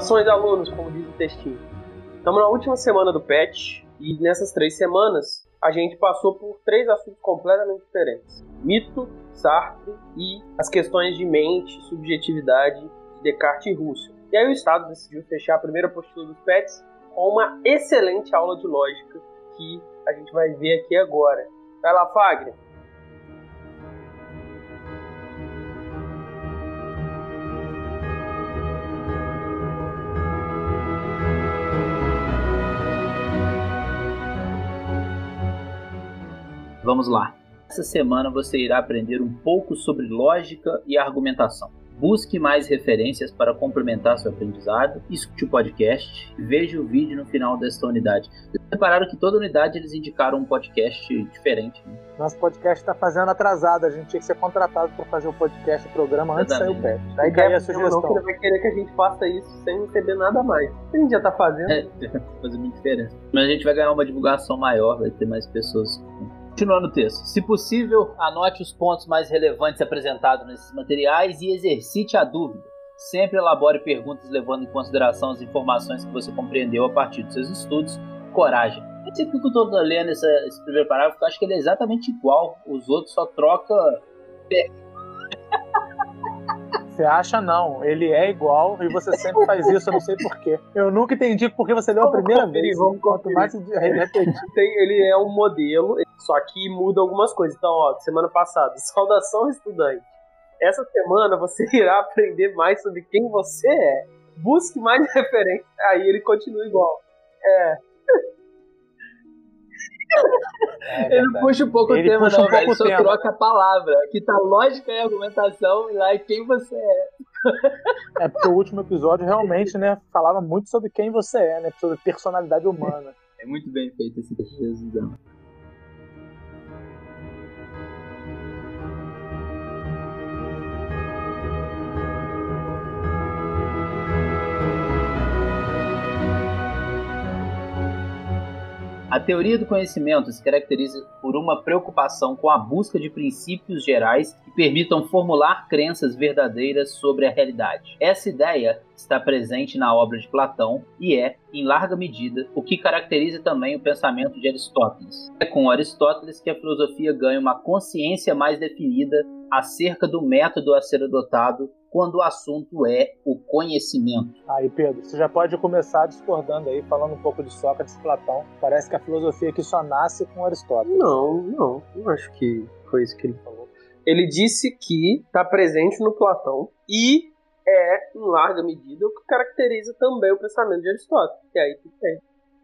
Saudações, alunos, como diz o textinho. Estamos na última semana do PET e nessas três semanas a gente passou por três assuntos completamente diferentes: mito, Sartre e as questões de mente, subjetividade de Descartes e Russell. E aí o Estado decidiu fechar a primeira postura dos PETs com uma excelente aula de lógica que a gente vai ver aqui agora. Vai lá, Fagner. Vamos lá. Essa semana você irá aprender um pouco sobre lógica e argumentação. Busque mais referências para complementar seu aprendizado, escute o podcast e veja o vídeo no final desta unidade. Vocês repararam que toda unidade eles indicaram um podcast diferente. Né? Nosso podcast está fazendo atrasado, a gente tinha que ser contratado para fazer o podcast, o programa antes de sair o PET. Daí cai a sugestão. Não, ele vai querer que a gente faça isso sem receber nada mais. A gente já está fazendo. É, fazer muita diferença. Mas a gente vai ganhar uma divulgação maior, vai ter mais pessoas Continuando o texto. Se possível, anote os pontos mais relevantes apresentados nesses materiais e exercite a dúvida. Sempre elabore perguntas levando em consideração as informações que você compreendeu a partir dos seus estudos. Coragem. Eu sei que eu estou lendo esse, esse primeiro parágrafo, eu acho que ele é exatamente igual. Os outros só troca você acha não, ele é igual e você sempre faz isso, eu não sei porquê. Eu nunca entendi porque você leu a primeira conferir, vez. Vamos quanto mais repetir. ele é um modelo, só que muda algumas coisas. Então, ó, semana passada, saudação estudante. Essa semana você irá aprender mais sobre quem você é. Busque mais referência. Aí ele continua igual. É. É ele não puxa um pouco ele o tema, não, um velho. Ele só tema. troca a palavra. Aqui tá lógica e argumentação, e lá é quem você é. É porque o último episódio realmente, né, falava muito sobre quem você é, né? Sobre personalidade humana. É muito bem feito esse resumo. A teoria do conhecimento se caracteriza por uma preocupação com a busca de princípios gerais que permitam formular crenças verdadeiras sobre a realidade. Essa ideia está presente na obra de Platão e é, em larga medida, o que caracteriza também o pensamento de Aristóteles. É com Aristóteles que a filosofia ganha uma consciência mais definida acerca do método a ser adotado quando o assunto é o conhecimento. Aí, Pedro, você já pode começar discordando aí, falando um pouco de Sócrates e Platão. Parece que a filosofia aqui só nasce com Aristóteles. Não, não, não acho que foi isso que ele falou. Ele disse que está presente no Platão e é, em larga medida, o que caracteriza também o pensamento de Aristóteles. E aí tudo bem.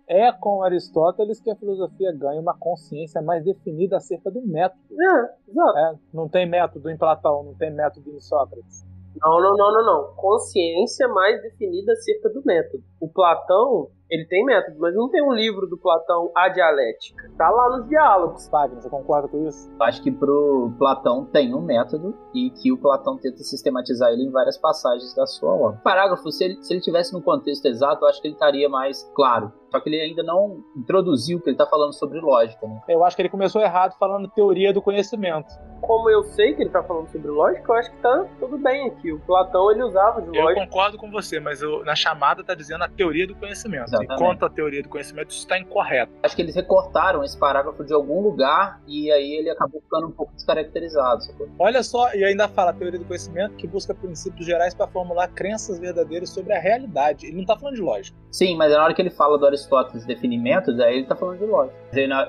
É com Aristóteles que a filosofia ganha uma consciência mais definida acerca do método. É, exato. É, não tem método em Platão, não tem método em Sócrates. Não, não, não, não, não. Consciência mais definida acerca do método. O Platão, ele tem método, mas não tem um livro do Platão, A Dialética. Tá lá nos diálogos. Wagner, você concorda com isso? Acho que pro Platão tem um método e que o Platão tenta sistematizar ele em várias passagens da sua obra. O parágrafo, se ele, se ele tivesse no contexto exato, eu acho que ele estaria mais claro. Só que ele ainda não introduziu que ele está falando sobre lógica. Né? Eu acho que ele começou errado falando teoria do conhecimento. Como eu sei que ele está falando sobre lógica, eu acho que tá tudo bem aqui. O Platão ele usava de lógica. Eu concordo com você, mas eu, na chamada está dizendo a teoria do conhecimento. Exatamente. E quanto à teoria do conhecimento, isso está incorreto. Acho que eles recortaram esse parágrafo de algum lugar e aí ele acabou ficando um pouco descaracterizado. Olha só, e ainda fala a teoria do conhecimento que busca princípios gerais para formular crenças verdadeiras sobre a realidade. Ele não está falando de lógica. Sim, mas na hora que ele fala do Aristóteles definir métodos, aí ele está falando de lógica.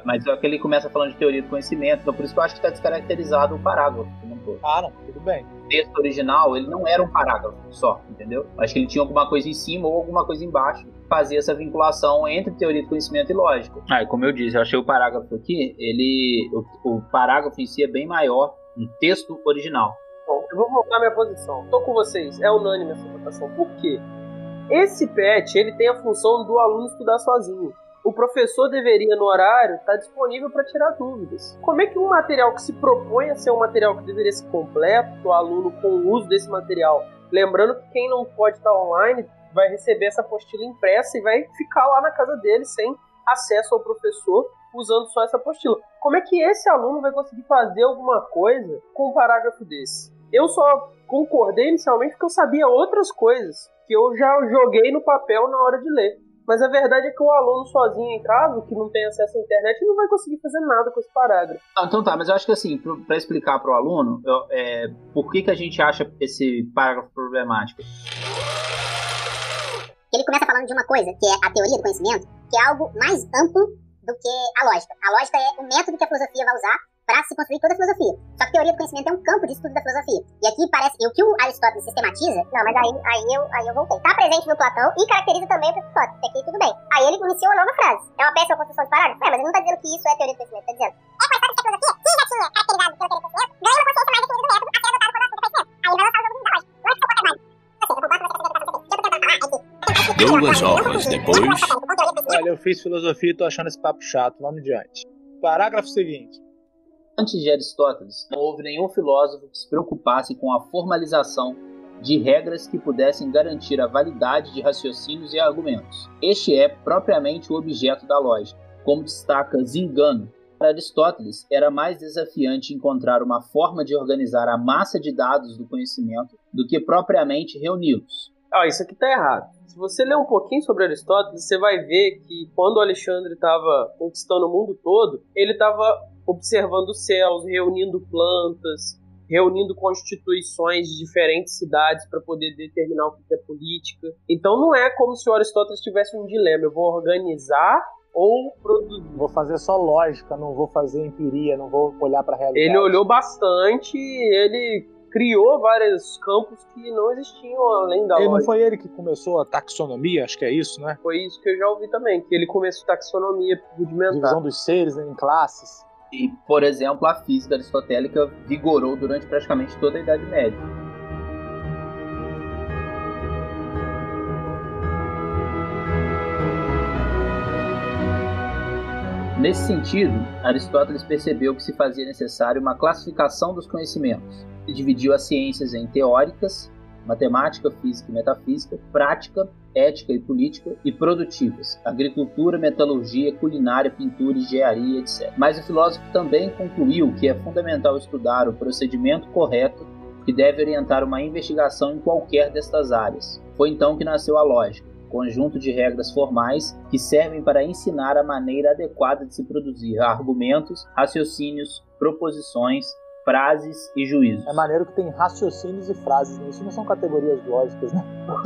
Mas é que ele começa falando de teoria do conhecimento, então por isso que eu acho que está descaracterizado o parágrafo. Ah, não, tudo bem. O texto original, ele não era um parágrafo só, entendeu? Acho que ele tinha alguma coisa em cima ou alguma coisa embaixo fazia essa vinculação entre teoria do conhecimento e lógica. Ah, como eu disse, eu achei o parágrafo aqui, ele o, o parágrafo em si é bem maior no texto original. Bom, eu vou voltar minha posição. Tô com vocês, é unânime essa votação. Por quê? Esse PET, ele tem a função do aluno estudar sozinho. O professor deveria, no horário, estar tá disponível para tirar dúvidas. Como é que um material que se propõe a ser um material que deveria ser completo, o aluno com o uso desse material, lembrando que quem não pode estar online vai receber essa apostila impressa e vai ficar lá na casa dele sem acesso ao professor usando só essa apostila. Como é que esse aluno vai conseguir fazer alguma coisa com um parágrafo desse? Eu só concordei inicialmente porque eu sabia outras coisas que eu já joguei no papel na hora de ler. Mas a verdade é que o aluno sozinho em casa, que não tem acesso à internet, não vai conseguir fazer nada com esse parágrafo. Ah, então tá, mas eu acho que assim, para explicar para o aluno, eu, é, por que, que a gente acha esse parágrafo problemático? Ele começa falando de uma coisa, que é a teoria do conhecimento, que é algo mais amplo do que a lógica. A lógica é o método que a filosofia vai usar para se construir toda a filosofia. Só que teoria do conhecimento é um campo de estudo da filosofia. E aqui parece, e o que o Aristóteles sistematiza, não, mas aí, aí, eu, aí eu voltei. Tá presente no Platão e caracteriza também o Aristóteles, que aqui tudo bem. Aí ele iniciou uma nova frase. É uma péssima construção de parágrafo? É, mas ele não tá dizendo que isso é teoria do conhecimento, tá dizendo. É com a história da filosofia, que já tinha caracterizado pela teoria do conhecimento, ganha uma consciência mais definida do método a ser adotado pelo assunto do conhecimento. Aí vai lançar o jogo da lógica. Lógica que mais. Duas horas depois. Olha, eu fiz filosofia e tô achando esse papo chato. Vamos adiante. Parágrafo seguinte. Antes de Aristóteles, não houve nenhum filósofo que se preocupasse com a formalização de regras que pudessem garantir a validade de raciocínios e argumentos. Este é propriamente o objeto da lógica, como destaca Zingano. Para Aristóteles, era mais desafiante encontrar uma forma de organizar a massa de dados do conhecimento do que propriamente reuni-los. Ah, isso aqui tá errado. Se você ler um pouquinho sobre Aristóteles, você vai ver que quando Alexandre estava conquistando o mundo todo, ele estava observando céus, reunindo plantas, reunindo constituições de diferentes cidades para poder determinar o que é política. Então não é como se o Aristóteles tivesse um dilema: eu vou organizar ou produzir. Vou fazer só lógica, não vou fazer empiria, não vou olhar para a realidade. Ele olhou bastante, ele criou vários campos que não existiam além da ele lógica. Não foi ele que começou a taxonomia, acho que é isso, né? Foi isso que eu já ouvi também, que ele começou a taxonomia rudimentar. Divisão dos seres em classes. E, por exemplo, a física aristotélica vigorou durante praticamente toda a Idade Média. Nesse sentido, Aristóteles percebeu que se fazia necessário uma classificação dos conhecimentos e dividiu as ciências em teóricas, matemática, física e metafísica, prática, ética e política, e produtivas, agricultura, metalurgia, culinária, pintura, engenharia, etc. Mas o filósofo também concluiu que é fundamental estudar o procedimento correto que deve orientar uma investigação em qualquer destas áreas. Foi então que nasceu a lógica, conjunto de regras formais que servem para ensinar a maneira adequada de se produzir argumentos, raciocínios, proposições, frases e juízos. É maneiro que tem raciocínios e frases, né? isso não são categorias lógicas, né?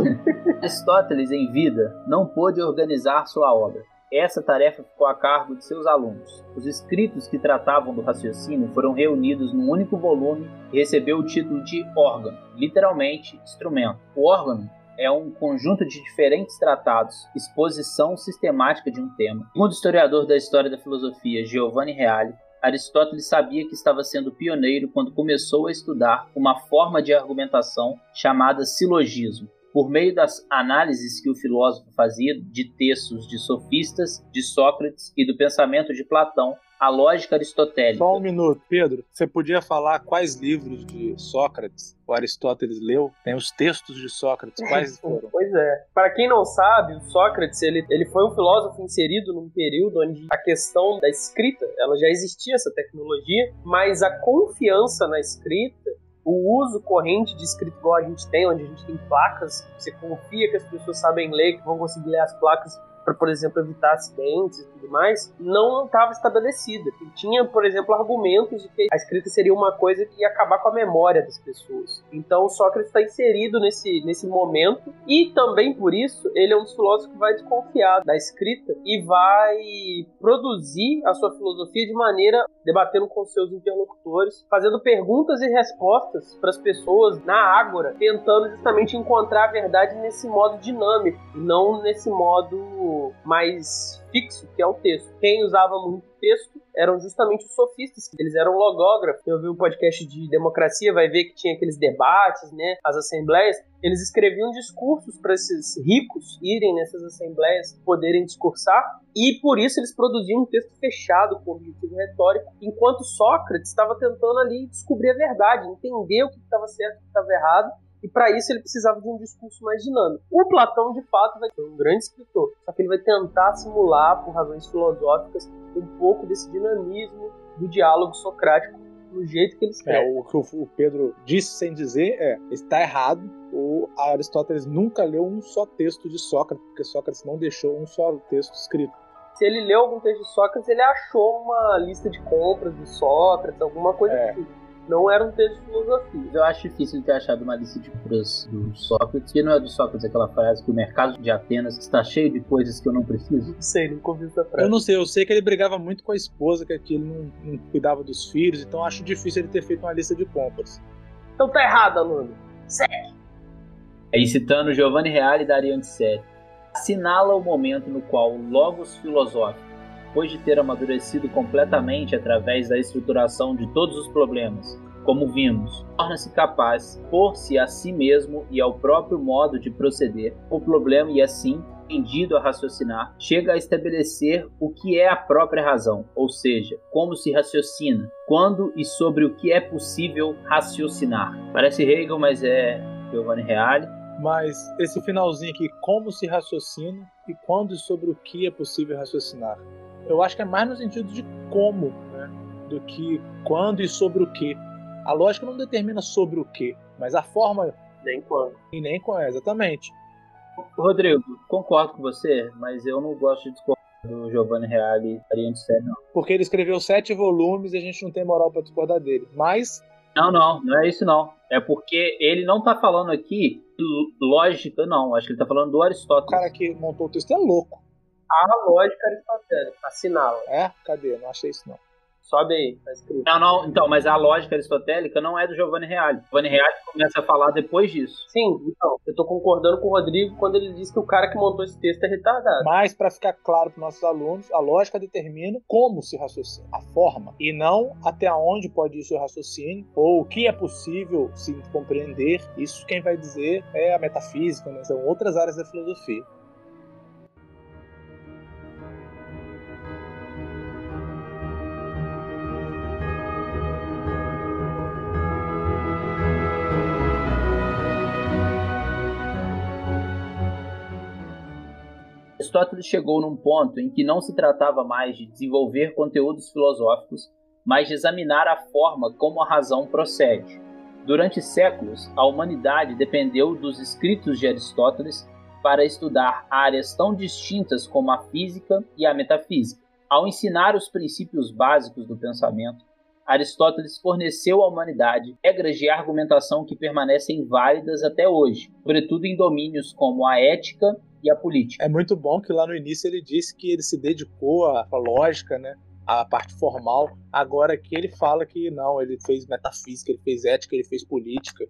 Aristóteles, em vida, não pôde organizar sua obra. Essa tarefa ficou a cargo de seus alunos. Os escritos que tratavam do raciocínio foram reunidos num único volume e recebeu o título de órgão, literalmente instrumento. O órgão é um conjunto de diferentes tratados, exposição sistemática de um tema. Segundo o historiador da história da filosofia Giovanni Reale, Aristóteles sabia que estava sendo pioneiro quando começou a estudar uma forma de argumentação chamada silogismo. Por meio das análises que o filósofo fazia de textos de sofistas, de Sócrates e do pensamento de Platão, a lógica aristotélica. Só um minuto, Pedro. Você podia falar quais livros de Sócrates o Aristóteles leu? Tem os textos de Sócrates, quais foram? Pois é. Para quem não sabe, o Sócrates ele, ele foi um filósofo inserido num período onde a questão da escrita, ela já existia essa tecnologia, mas a confiança na escrita o uso corrente de escrita igual a gente tem, onde a gente tem placas, você confia que as pessoas sabem ler, que vão conseguir ler as placas para, por exemplo, evitar acidentes e tudo mais, não estava estabelecida. Tinha, por exemplo, argumentos de que a escrita seria uma coisa que ia acabar com a memória das pessoas. Então, Sócrates está inserido nesse, nesse momento e também por isso ele é um dos filósofos que vai desconfiar da escrita e vai produzir a sua filosofia de maneira debatendo com seus interlocutores, fazendo perguntas e respostas para as pessoas na ágora, tentando justamente encontrar a verdade nesse modo dinâmico, não nesse modo mais fixo, que é o texto. Quem usava muito texto eram justamente os sofistas, eles eram logógrafos. Eu vi um podcast de democracia, vai ver que tinha aqueles debates, né, as assembleias, eles escreviam discursos para esses ricos irem nessas assembleias, poderem discursar, e por isso eles produziam um texto fechado com objetivo retórico, enquanto Sócrates estava tentando ali descobrir a verdade, entender o que estava certo e o que estava errado, e para isso ele precisava de um discurso mais dinâmico. O Platão, de fato, vai ser um grande escritor, só que ele vai tentar simular, por razões filosóficas, um pouco desse dinamismo do diálogo socrático do jeito que eles É, querem. o que o- o Pedro disse sem dizer é: está errado. O Aristóteles nunca leu um só texto de Sócrates, porque Sócrates não deixou um só texto escrito. Se ele leu algum texto de Sócrates, ele achou uma lista de compras do Sócrates, alguma coisa É. assim. Não era um texto de filosofia. Eu acho difícil ele ter achado uma lista de compras do Sócrates, que não é do Sócrates aquela frase que o mercado de Atenas está cheio de coisas que eu não preciso. Não sei, nunca ouvi essa frase. Eu não sei, eu sei que ele brigava muito com a esposa, que aqui ele não, não cuidava dos filhos, então acho difícil ele ter feito uma lista de compras. Então tá errado, aluno. Aí citando Giovanni Reale da Ariane Sete, assinala o momento no qual Logos filosófico, depois de ter amadurecido completamente através da estruturação de todos os problemas, como vimos, torna-se capaz, por-se a si mesmo e ao próprio modo de proceder, o problema e assim, tendido a raciocinar, chega a estabelecer o que é a própria razão, ou seja, como se raciocina, quando e sobre o que é possível raciocinar. Parece Hegel, mas é Giovanni Reale. Mas esse finalzinho aqui, como se raciocina e quando e sobre o que é possível raciocinar. Eu acho que é mais no sentido de como, né? Do que quando e sobre o que. A lógica não determina sobre o que, mas a forma Nem quando. e nem com exatamente. Rodrigo, concordo com você, mas eu não gosto de discordar do Giovanni Reale e Ariane Sete, não. Porque ele escreveu sete volumes e a gente não tem moral pra discordar dele. Mas Não, não, não é isso não. É porque ele não tá falando aqui lógica, não. Acho que ele tá falando do o Aristóteles. cara que montou o texto é louco. A lógica aristotélica. Assinala. É? Cadê? Não achei isso não. Sobe aí, tá escrito. Não, não, então, mas a lógica aristotélica não é do Giovanni Reale. Giovanni Reale começa a falar depois disso. Sim, então, eu tô concordando com o Rodrigo quando ele diz que o cara que montou esse texto é retardado. Mas, para ficar claro para nossos alunos, a lógica determina como se raciocina, a forma, e não até onde pode ir o seu raciocínio, ou o que é possível se compreender. Isso quem vai dizer é a metafísica, né? são outras áreas da filosofia. Aristóteles chegou num ponto em que não se tratava mais de desenvolver conteúdos filosóficos, mas de examinar a forma como a razão procede. Durante séculos, a humanidade dependeu dos escritos de Aristóteles para estudar áreas tão distintas como a física e a metafísica. Ao ensinar os princípios básicos do pensamento, Aristóteles forneceu à humanidade regras de argumentação que permanecem válidas até hoje, sobretudo em domínios como a ética e a política. É muito bom que lá no início ele disse que ele se dedicou à lógica, né? à parte formal. Agora que ele fala que não, ele fez metafísica, ele fez ética, ele fez política.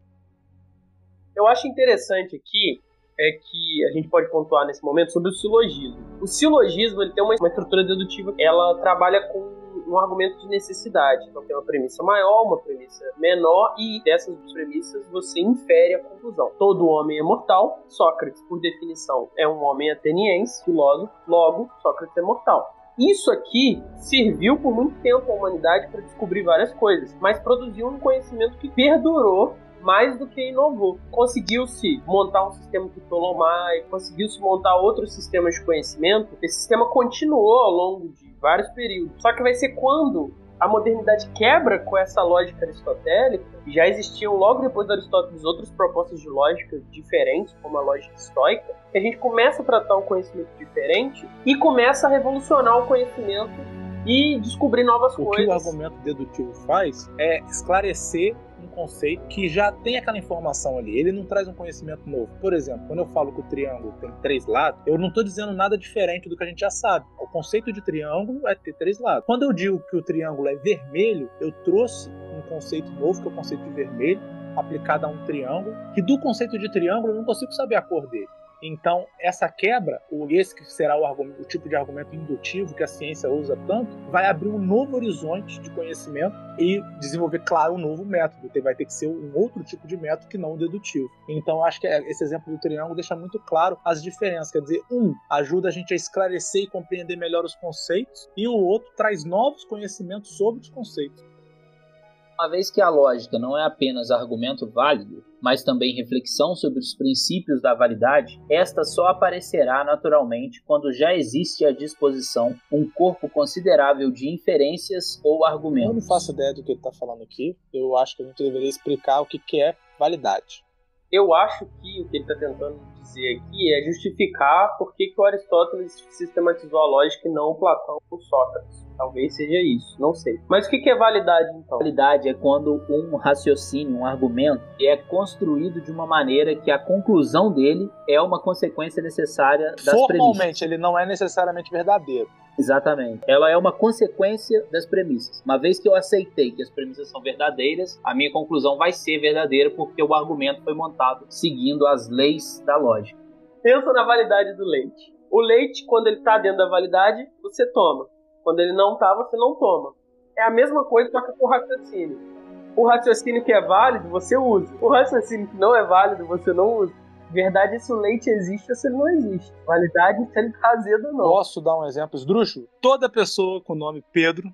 Eu acho interessante aqui é que a gente pode pontuar nesse momento sobre o silogismo. O silogismo ele tem uma, uma estrutura dedutiva, ela trabalha com um argumento de necessidade. Então tem uma premissa maior, uma premissa menor, e dessas premissas você infere a conclusão. Todo homem é mortal, Sócrates, por definição, é um homem ateniense, filósofo, logo, Sócrates é mortal. Isso aqui serviu por muito tempo à humanidade para descobrir várias coisas, mas produziu um conhecimento que perdurou mais do que inovou. Conseguiu-se montar um sistema ptolomaico, conseguiu-se montar outros sistemas de conhecimento. Esse sistema continuou ao longo de vários períodos. Só que vai ser quando a modernidade quebra com essa lógica aristotélica, já existiam logo depois de Aristóteles outras propostas de lógica diferentes, como a lógica estoica, que a gente começa a tratar um conhecimento diferente e começa a revolucionar o conhecimento e descobrir novas O que coisas. o argumento dedutivo faz é esclarecer conceito que já tem aquela informação ali. Ele não traz um conhecimento novo. Por exemplo, quando eu falo que o triângulo tem três lados, eu não estou dizendo nada diferente do que a gente já sabe. O conceito de triângulo é ter três lados. Quando eu digo que o triângulo é vermelho, eu trouxe um conceito novo, que é o conceito de vermelho, aplicado a um triângulo, que do conceito de triângulo eu não consigo saber a cor dele. Então, essa quebra, ou esse que será o, argumento, o tipo de argumento indutivo que a ciência usa tanto, vai abrir um novo horizonte de conhecimento e desenvolver, claro, um novo método. Vai ter que ser um outro tipo de método que não o dedutivo. Então, acho que esse exemplo do triângulo deixa muito claro as diferenças. Quer dizer, um ajuda a gente a esclarecer e compreender melhor os conceitos, e o outro traz novos conhecimentos sobre os conceitos. Uma vez que a lógica não é apenas argumento válido, mas também reflexão sobre os princípios da validade, esta só aparecerá naturalmente quando já existe à disposição um corpo considerável de inferências ou argumentos. Eu não faço ideia do que ele está falando aqui. Eu acho que a gente deveria explicar o que, que é validade. Eu acho que o que ele está tentando dizer aqui é justificar por que, que o Aristóteles sistematizou a lógica e não o Platão ou Sócrates. Talvez seja isso, não sei. Mas o que, é validade então? Validade é quando um raciocínio, um argumento, é construído de uma maneira que a conclusão dele é uma consequência necessária das Formalmente, premissas. ele não é necessariamente verdadeiro. Exatamente. Ela é uma consequência das premissas. Uma vez que eu aceitei que as premissas são verdadeiras, a minha conclusão vai ser verdadeira porque o argumento foi montado seguindo as leis da lógica. Pensa na validade do leite. O leite, quando ele está dentro da validade, você toma. Quando ele não tá, você não toma. É a mesma coisa, só que com o raciocínio. O raciocínio que é válido, você usa. O raciocínio que não é válido, você não usa. Verdade se o leite existe ou se ele não existe. Validade se ele tá azedo ou não. Posso dar um exemplo esdrúxulo? Toda pessoa com o nome Pedro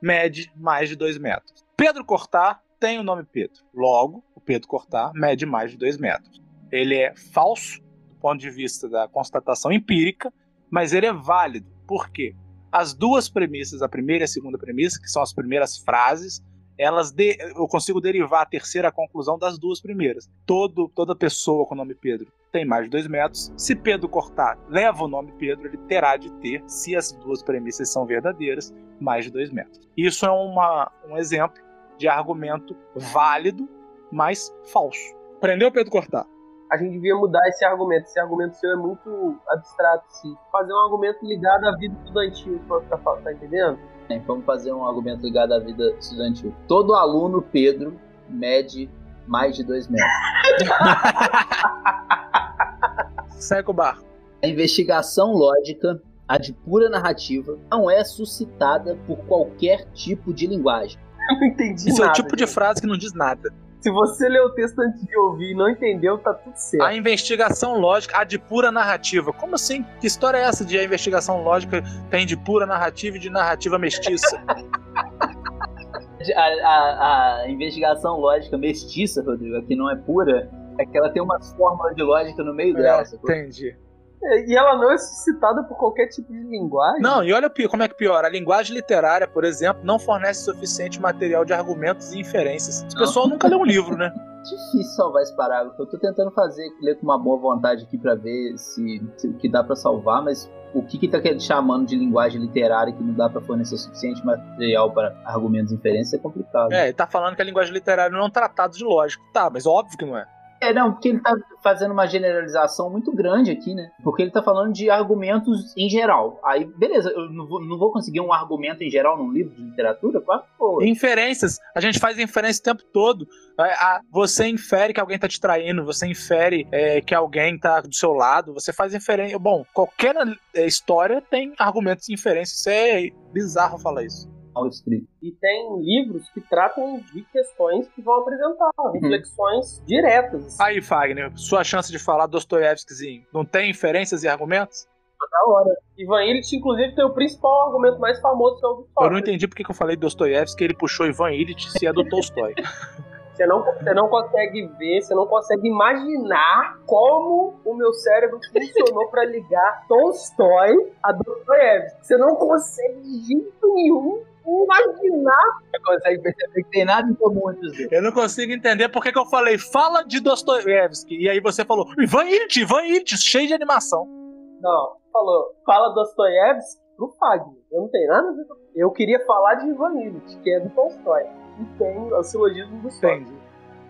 mede mais de 2 metros. Pedro Cortar tem o nome Pedro. Logo, o Pedro Cortar mede mais de 2 metros. Ele é falso do ponto de vista da constatação empírica, mas ele é válido. Por quê? As duas premissas, a primeira e a segunda premissa, que são as primeiras frases, elas de, eu consigo derivar a terceira conclusão das duas primeiras. Todo, toda pessoa com o nome Pedro tem mais de dois metros. Se Pedro cortar, leva o nome Pedro, ele terá de ter, se as duas premissas são verdadeiras, mais de dois metros. Isso é uma, um exemplo de argumento válido, mas falso. Prendeu Pedro cortar? A gente devia mudar esse argumento. Esse argumento seu é muito abstrato, sim. Fazer um argumento ligado à vida estudantil, tá, tá entendendo? Bem, Vamos fazer um argumento ligado à vida estudantil. Todo aluno Pedro mede mais de dois metros. Segue o barco. A investigação lógica, a de pura narrativa, não é suscitada por qualquer tipo de linguagem. Eu não entendi Isso é o nada. tipo de gente. frase que não diz nada. Se você leu o texto antes de ouvir e não entendeu, tá tudo certo. A investigação lógica, a de pura narrativa. Como assim? Que história é essa de a investigação lógica tem de pura narrativa e de narrativa mestiça? A, a- a investigação lógica mestiça, Rodrigo, aqui não é pura, é que ela tem umas fórmulas de lógica no meio dela. sacou? entendi. E ela não é suscitada por qualquer tipo de linguagem. Não, e olha como é que piora. A linguagem literária, por exemplo, não fornece suficiente material de argumentos e inferências. O pessoal nunca lê um livro, né? Difícil salvar esse parágrafo. Eu tô tentando fazer, ler com uma boa vontade aqui pra ver se, se o que dá pra salvar, mas o que que tá chamando de linguagem literária que não dá pra fornecer suficiente material para argumentos e inferências é complicado. É, ele tá falando que a linguagem literária não é um tratado de lógica. Tá, mas óbvio que não é. É, não, porque ele tá fazendo uma generalização muito grande aqui, né? Porque ele tá falando de argumentos em geral. Aí, beleza, eu não vou, não vou conseguir um argumento em geral num livro de literatura? Claro que. Inferências. A gente faz inferência o tempo todo. É, Você infere que alguém tá te traindo, você infere é, que alguém tá do seu lado, você faz inferência. Bom, qualquer é, história tem argumentos de inferência. Isso é bizarro falar isso. Mal escrito. E tem livros que tratam de questões que vão apresentar reflexões diretas. assim. Aí, Fagner, sua chance de falar Dostoiévskizinho. Não tem inferências e argumentos? da hora. Ivan Illich, inclusive, tem o principal argumento mais famoso que é o do Eu não entendi porque que eu falei Dostoiévski, ele puxou Ivan Illich se é do Tolstói. Você não, você não consegue ver, você não consegue imaginar como o meu cérebro funcionou pra ligar Tolstói a Dostoiévski. Você não consegue de jeito nenhum imaginar. Você consegue perceber que tem nada em comum entre os dois. Eu não consigo entender porque que eu falei, fala de Dostoiévski. E aí você falou, Ivan Illich, Ivan Illich, cheio de animação. Não, falou, fala Dostoiévski pro Fagner. Eu não tenho nada a ver com Eu queria falar de Ivan Illich, que é do Tolstói. E tem o silogismo do. Entendi.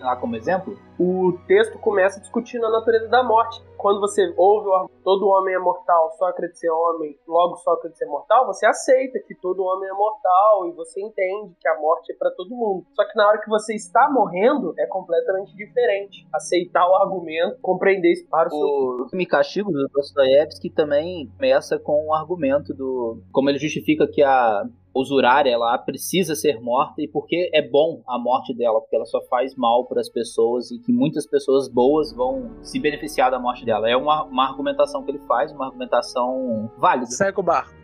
Lá como exemplo? O texto começa discutindo a natureza da morte. Quando você ouve o argumento, todo homem é mortal, Sócrates é homem, logo Sócrates é mortal, você aceita que todo homem é mortal e você entende que a morte é para todo mundo. Só que na hora que você está morrendo, é completamente diferente. Aceitar o argumento, compreender isso para o seu O Me Castigo do Dostoiévski também começa com o argumento do. Como ele justifica que a usurária ela precisa ser morta e porque é bom a morte dela, porque ela só faz mal para as pessoas e que muitas pessoas boas vão se beneficiar da morte dela. É uma, uma argumentação que ele faz, uma argumentação válida. Segue o barco.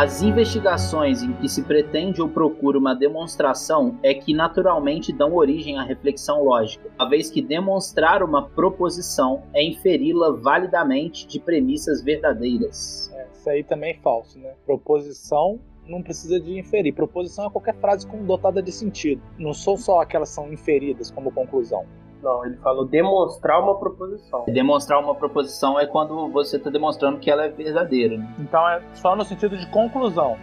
As investigações em que se pretende ou procura uma demonstração é que naturalmente dão origem à reflexão lógica, uma vez que demonstrar uma proposição é inferi-la validamente de premissas verdadeiras. É, isso aí também é falso, né? Proposição não precisa de inferir. Proposição é qualquer frase dotada de sentido. Não são só aquelas que são inferidas como conclusão. Não, ele falou demonstrar uma proposição. Demonstrar uma proposição é quando você está demonstrando que ela é verdadeira. Né? Então é só no sentido de conclusão.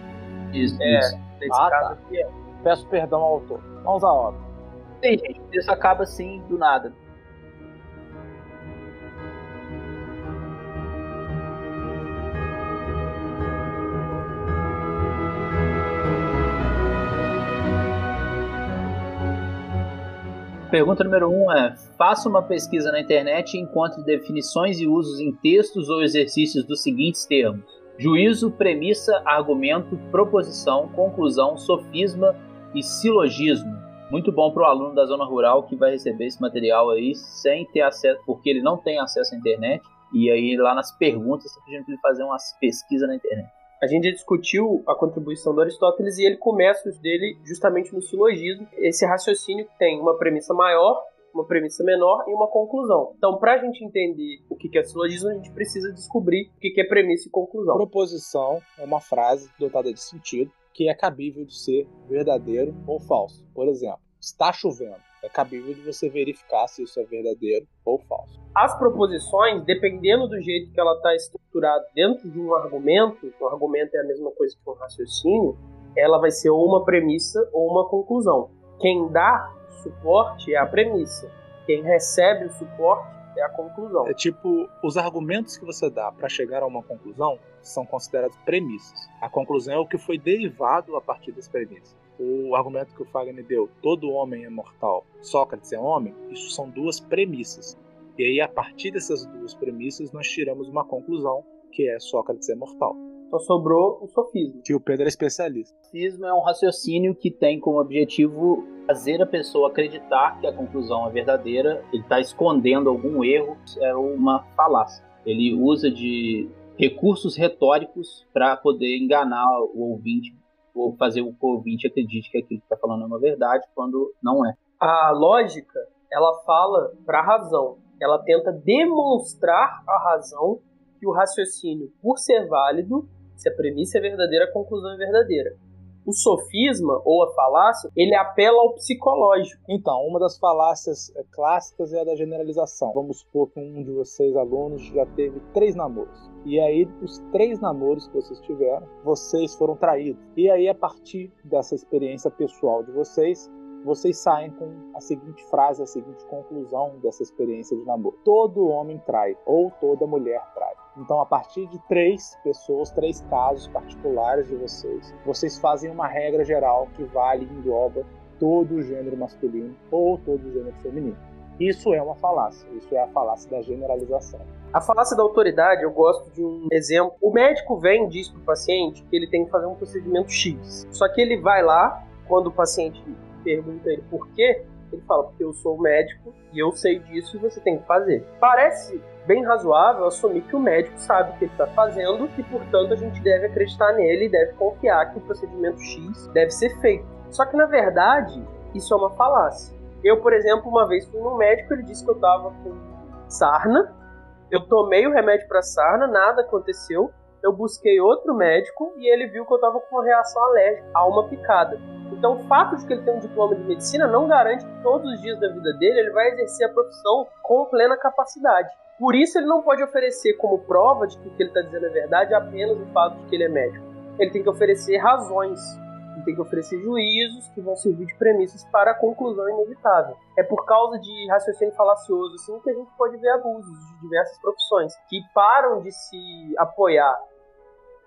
Isso, É, isso. nesse Ah, caso tá. aqui é. Peço perdão ao autor. Vamos à obra. Tem, gente, isso acaba assim do nada. Pergunta número 1 um é: faça uma pesquisa na internet e encontre definições e usos em textos ou exercícios dos seguintes termos: juízo, premissa, argumento, proposição, conclusão, sofisma e silogismo. Muito bom para o aluno da zona rural que vai receber esse material aí sem ter acesso, porque ele não tem acesso à internet. E aí lá nas perguntas está pedindo para ele fazer umas pesquisas na internet. A gente já discutiu a contribuição do Aristóteles e ele começa os dele justamente no silogismo, esse raciocínio que tem uma premissa maior, uma premissa menor e uma conclusão. Então, para a gente entender o que é silogismo, a gente precisa descobrir o que é premissa e conclusão. Proposição é uma frase dotada de sentido que é cabível de ser verdadeiro ou falso. Por exemplo, está chovendo. É cabível de você verificar se isso é verdadeiro ou falso. As proposições, dependendo do jeito que ela está estruturada dentro de um argumento, um argumento é a mesma coisa que um raciocínio, ela vai ser ou uma premissa ou uma conclusão. Quem dá suporte é a premissa. Quem recebe o suporte é a conclusão. É tipo, os argumentos que você dá para chegar a uma conclusão são considerados premissas. A conclusão é o que foi derivado a partir das premissas. O argumento que o Fagner deu, todo homem é mortal, Sócrates é homem, isso são duas premissas. E aí, a partir dessas duas premissas, nós tiramos uma conclusão, que é Sócrates é mortal. Só sobrou o sofismo. Que o Pedro é especialista. Sofismo é um raciocínio que tem como objetivo fazer a pessoa acreditar que a conclusão é verdadeira, ele está escondendo algum erro, é uma falácia. Ele usa de recursos retóricos para poder enganar o ouvinte ou fazer o ouvinte acredite que aquilo que está falando é uma verdade quando não é. A lógica, ela fala para a razão. Ela tenta demonstrar a razão que o raciocínio, por ser válido, se a premissa é verdadeira, a conclusão é verdadeira. O sofisma, ou a falácia, ele apela ao psicológico. Então, uma das falácias eh, clássicas é a da generalização. Vamos supor que um de vocês, alunos, já teve três namoros. E aí, os três namoros que vocês tiveram, vocês foram traídos. E aí, a partir dessa experiência pessoal de vocês, vocês saem com a seguinte frase, a seguinte conclusão dessa experiência de namoro: todo homem trai, ou toda mulher trai. Então, a partir de três pessoas, três casos particulares de vocês, vocês fazem uma regra geral que vale e engloba todo o gênero masculino ou todo o gênero feminino. Isso é uma falácia, isso é a falácia da generalização. A falácia da autoridade, eu gosto de um exemplo. O médico vem e diz para o paciente que ele tem que fazer um procedimento X. Só que ele vai lá, quando o paciente pergunta ele por quê, ele fala, porque eu sou médico e eu sei disso e você tem que fazer. Parece bem razoável assumir que o médico sabe o que ele está fazendo e, portanto, a gente deve acreditar nele e deve confiar que o procedimento X deve ser feito. Só que, na verdade, isso é uma falácia. Eu, por exemplo, uma vez fui no médico, ele disse que eu estava com sarna, eu tomei o remédio para sarna, nada aconteceu, eu busquei outro médico e ele viu que eu estava com uma reação alérgica a uma picada. Então, o fato de que ele tem um diploma de medicina não garante que todos os dias da vida dele ele vai exercer a profissão com plena capacidade. Por isso, ele não pode oferecer como prova de que o que ele está dizendo é verdade apenas o fato de que ele é médico. Ele tem que oferecer razões, ele tem que oferecer juízos que vão servir de premissas para a conclusão inevitável. É por causa de raciocínio falacioso assim que a gente pode ver abusos de diversas profissões que param de se apoiar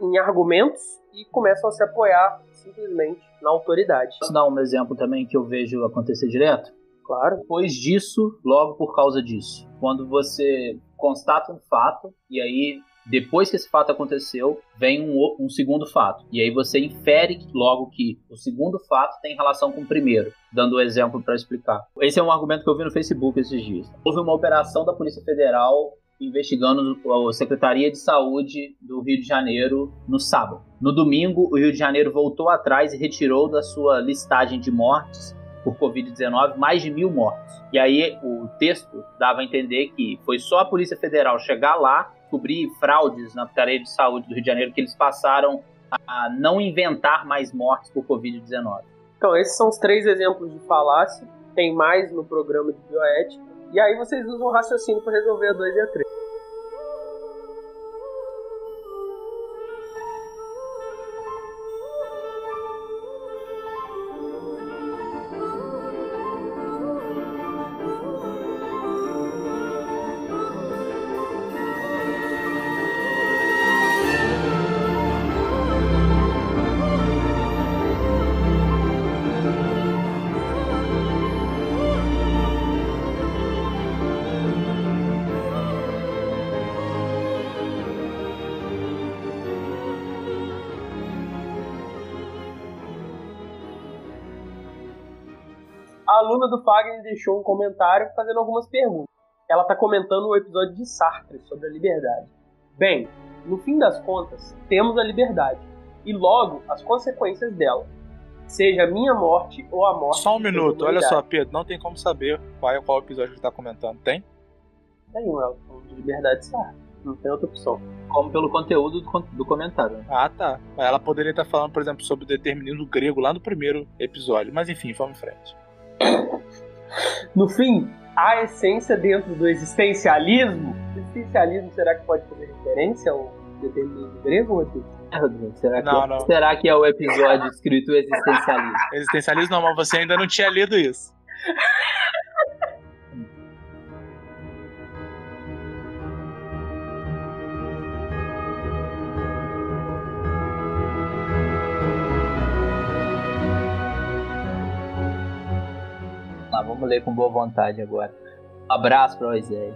em argumentos e começam a se apoiar simplesmente na autoridade. Posso dar um exemplo também que eu vejo acontecer direto? Claro. Depois disso, logo por causa disso. Quando você constata um fato e aí depois que esse fato aconteceu, vem um, um segundo fato. E aí você infere logo que o segundo fato tem relação com o primeiro. Dando o exemplo para explicar. Esse é um argumento que eu vi no Facebook esses dias. Houve uma operação da Polícia Federal investigando a Secretaria de Saúde do Rio de Janeiro no sábado. No domingo, o Rio de Janeiro voltou atrás e retirou da sua listagem de mortes por Covid-19 mais de mil mortos. E aí o texto dava a entender que foi só a Polícia Federal chegar lá, cobrir fraudes na Secretaria de Saúde do Rio de Janeiro que eles passaram a não inventar mais mortes por Covid-19. Então, esses são os três exemplos de falácia. Tem mais no programa de bioética. E aí vocês usam o raciocínio para resolver a 2 e a 3. Deixou um comentário fazendo algumas perguntas. Ela está comentando o episódio de Sartre sobre a liberdade. Bem, no fim das contas, temos a liberdade e logo as consequências dela. Seja a minha morte ou a morte. Só um minuto, olha só, Pedro, não tem como saber qual é qual episódio que está comentando, tem? Tem, ela falando de liberdade de Sartre. Não tem outra opção. Como pelo conteúdo do, do comentário. Né? Ah, tá. Ela poderia estar falando, por exemplo, sobre o determinismo grego lá no primeiro episódio. Mas enfim, vamos em frente. No fim, a essência dentro do existencialismo. Existencialismo será que pode fazer referência ao determinismo grego, Rodrigo? Será que, Não, não. será que é o episódio escrito existencialismo? Existencialismo não, mas você ainda não tinha lido isso. Lá, vamos ler com boa vontade agora. Um abraço para Oséia.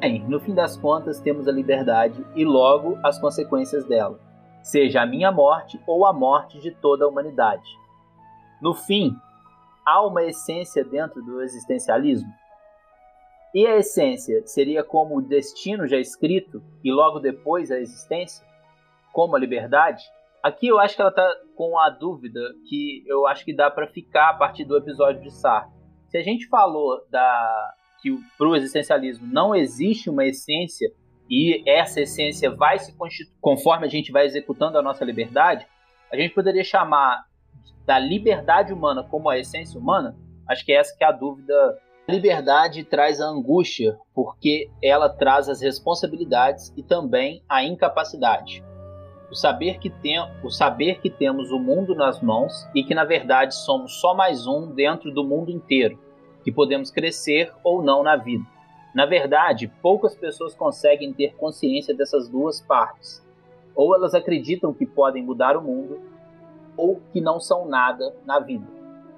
Bem, no fim das contas, temos a liberdade e logo as consequências dela, seja a minha morte ou a morte de toda a humanidade. No fim, há uma essência dentro do existencialismo. E a essência seria como o destino já escrito e logo depois a existência, como a liberdade? Aqui eu acho que ela está com a dúvida que eu acho que dá para ficar a partir do episódio de Sartre. Se a gente falou da que para o existencialismo não existe uma essência e essa essência vai se constituir conforme a gente vai executando a nossa liberdade, a gente poderia chamar da liberdade humana como a essência humana? Acho que essa que é a dúvida. A liberdade traz a angústia, porque ela traz as responsabilidades e também a incapacidade. O saber que tem, o saber que temos o mundo nas mãos e que na verdade somos só mais um dentro do mundo inteiro, que podemos crescer ou não na vida. Na verdade, poucas pessoas conseguem ter consciência dessas duas partes. Ou elas acreditam que podem mudar o mundo, ou que não são nada na vida.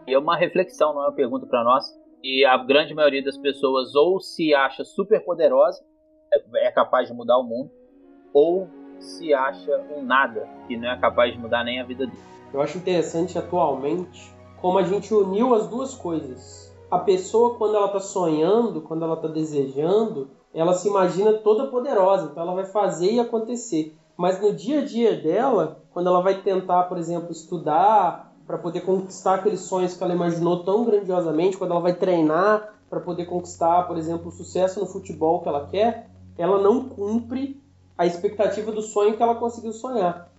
E é uma reflexão, não é uma pergunta para nós. E a grande maioria das pessoas ou se acha super poderosa, é capaz de mudar o mundo, ou se acha um nada, que não é capaz de mudar nem a vida dele. Eu acho interessante atualmente como a gente uniu as duas coisas. A pessoa, quando ela está sonhando, quando ela está desejando, ela se imagina toda poderosa, então ela vai fazer e acontecer. Mas no dia a dia dela, quando ela vai tentar, por exemplo, estudar para poder conquistar aqueles sonhos que ela imaginou tão grandiosamente, quando ela vai treinar para poder conquistar, por exemplo, o sucesso no futebol que ela quer, ela não cumpre a expectativa do sonho que ela conseguiu sonhar.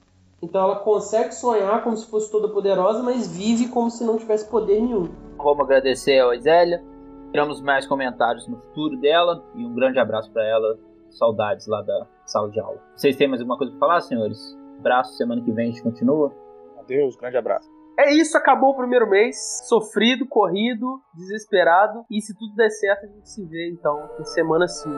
Então ela consegue sonhar como se fosse toda poderosa, mas vive como se não tivesse poder nenhum. Vamos agradecer a Osélia. Tiramos mais comentários no futuro dela e um grande abraço para ela. Saudades lá da sala de aula. Vocês têm mais alguma coisa para falar, senhores? Abraço, semana que vem a gente continua. Adeus, grande abraço. É isso, acabou o primeiro mês. Sofrido, corrido, desesperado. E se tudo der certo, a gente se vê então na semana 5.